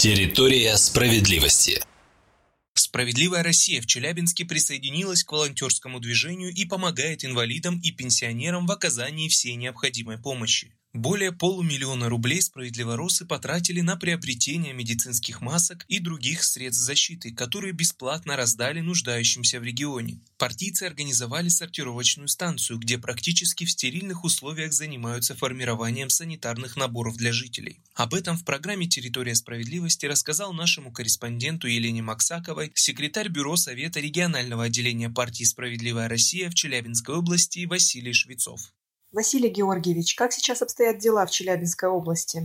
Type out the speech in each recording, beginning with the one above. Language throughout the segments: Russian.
Территория справедливости. Справедливая Россия в Челябинске присоединилась к волонтерскому движению и помогает инвалидам и пенсионерам в оказании всей необходимой помощи. Более полумиллиона рублей справедливоросы потратили на приобретение медицинских масок и других средств защиты, которые бесплатно раздали нуждающимся в регионе. Партийцы организовали сортировочную станцию, где практически в стерильных условиях занимаются формированием санитарных наборов для жителей. Об этом в программе «Территория справедливости» рассказал нашему корреспонденту Елене Максаковой секретарь Бюро Совета регионального отделения партии «Справедливая Россия» в Челябинской области Василий Швецов. Василий Георгиевич, как сейчас обстоят дела в Челябинской области?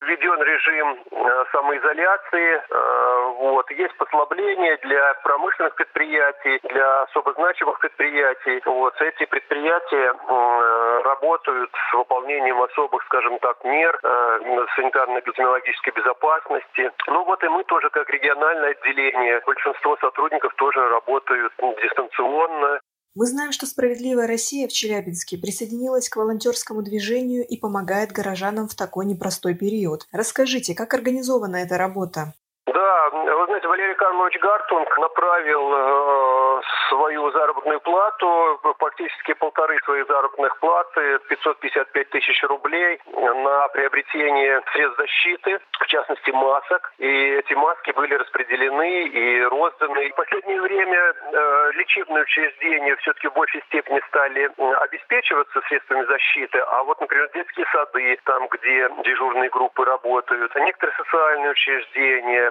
Введен режим э, самоизоляции, э, вот. есть послабления для промышленных предприятий, для особо значимых предприятий. Вот. Эти предприятия э, работают с выполнением особых, скажем так, мер санитарно-эпидемиологической безопасности. Ну вот и мы тоже, как региональное отделение, большинство сотрудников тоже работают дистанционно. Мы знаем, что «Справедливая Россия» в Челябинске присоединилась к волонтерскому движению и помогает горожанам в такой непростой период. Расскажите, как организована эта работа? Да, вы знаете, Валерий Карлович Гартунг направил э, свою заработную плату, практически полторы своих заработных платы, 555 тысяч рублей на приобретение средств защиты, в частности масок. И эти маски были распределены и розданы. В последнее время э, лечебные учреждения все-таки в большей степени стали обеспечиваться средствами защиты, а вот, например, детские сады, там, где дежурные группы работают, некоторые социальные учреждения,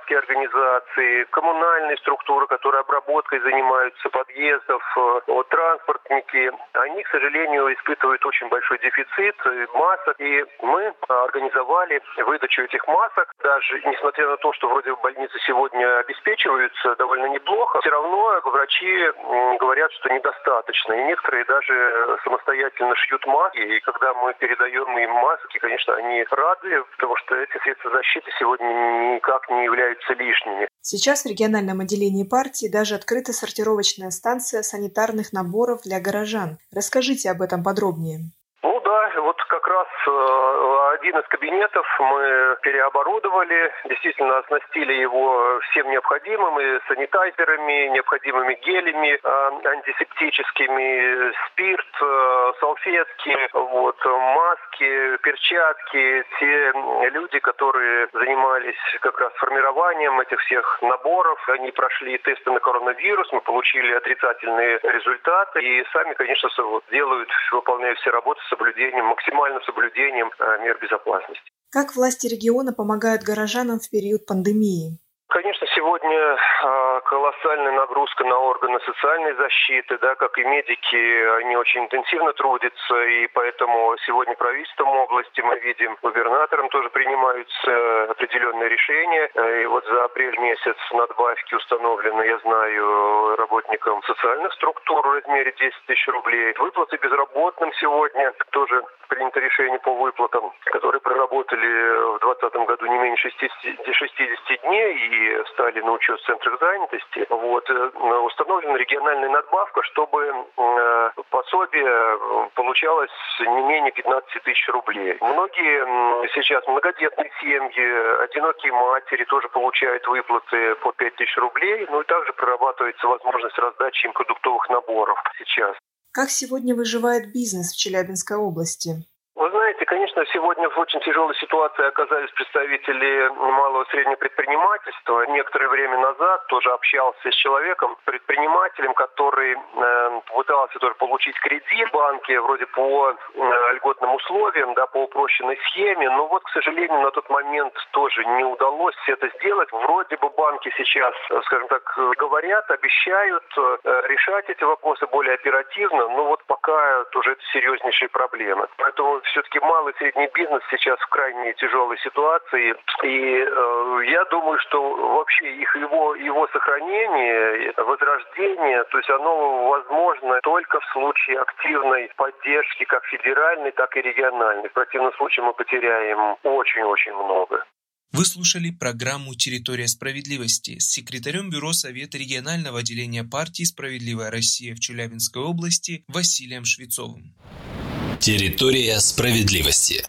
ветеранские организации, коммунальные структуры, которые обработкой занимаются подъездов, э, вот, транспортники, они, к сожалению, испытывают очень большой дефицит масок. И мы организовали выдачу этих масок. Даже несмотря на то, что вроде больницы сегодня обеспечиваются довольно неплохо, все равно врачи говорят, что недостаточно. И некоторые даже самостоятельно шьют маски. И когда мы передаем им маски, конечно, они рады, потому что эти средства защиты сегодня никак не являются лишними. Сейчас в региональном отделении партии даже открыта сортировочная станция санитарных наборов для горожан. Расскажите об этом подробнее. Ну да, вот как раз э, один из кабинетов мы переоборудовали, действительно оснастили его всем необходимым, и санитайзерами, необходимыми гелями, э, антисептическими, спирт, э, салфетки, вот, маски, перчатки. Те люди, которые занимались как раз формированием этих всех наборов, они прошли тесты на коронавирус, мы получили отрицательные результаты, и сами, конечно, делают, выполняют все работы с соблюдением, максимальным соблюдением мер безопасности. Как власти региона помогают горожанам в период пандемии? Конечно, сегодня а, колоссальная нагрузка на органы социальной защиты, да, как и медики, они очень интенсивно трудятся, и поэтому сегодня правительством области мы видим, губернатором тоже принимаются определенные решения. И вот за апрель месяц надбавки установлены, я знаю, работникам социальных структур в размере 10 тысяч рублей. Выплаты безработным сегодня тоже принято решение по выплатам, которые проработали в 2020 году не менее 60, 60 дней и стали на учет в центрах занятости. Вот, э, установлена региональная надбавка, чтобы э, пособие э, получалось не менее 15 тысяч рублей. Многие сейчас многодетные семьи, одинокие матери тоже получают выплаты по 5 тысяч рублей. Ну и также прорабатывается возможность раздачи им продуктовых наборов сейчас. Как сегодня выживает бизнес в Челябинской области? Конечно, сегодня в очень тяжелой ситуации оказались представители малого и среднего предпринимательства. Некоторое время назад тоже общался с человеком, предпринимателем, который э, пытался тоже получить кредит в банке вроде по э, льготным условиям, да, по упрощенной схеме. Но вот, к сожалению, на тот момент тоже не удалось это сделать. Вроде бы банки сейчас, скажем так, говорят, обещают э, решать эти вопросы более оперативно, но вот пока тоже это серьезнейшие проблемы. Поэтому все-таки малый и средний бизнес сейчас в крайне тяжелой ситуации. И э, я думаю, что вообще их, его, его сохранение, возрождение, то есть оно возможно только в случае активной поддержки как федеральной, так и региональной. В противном случае мы потеряем очень-очень много. Вы слушали программу «Территория справедливости» с секретарем Бюро Совета регионального отделения партии «Справедливая Россия» в Челябинской области Василием Швецовым. Территория справедливости.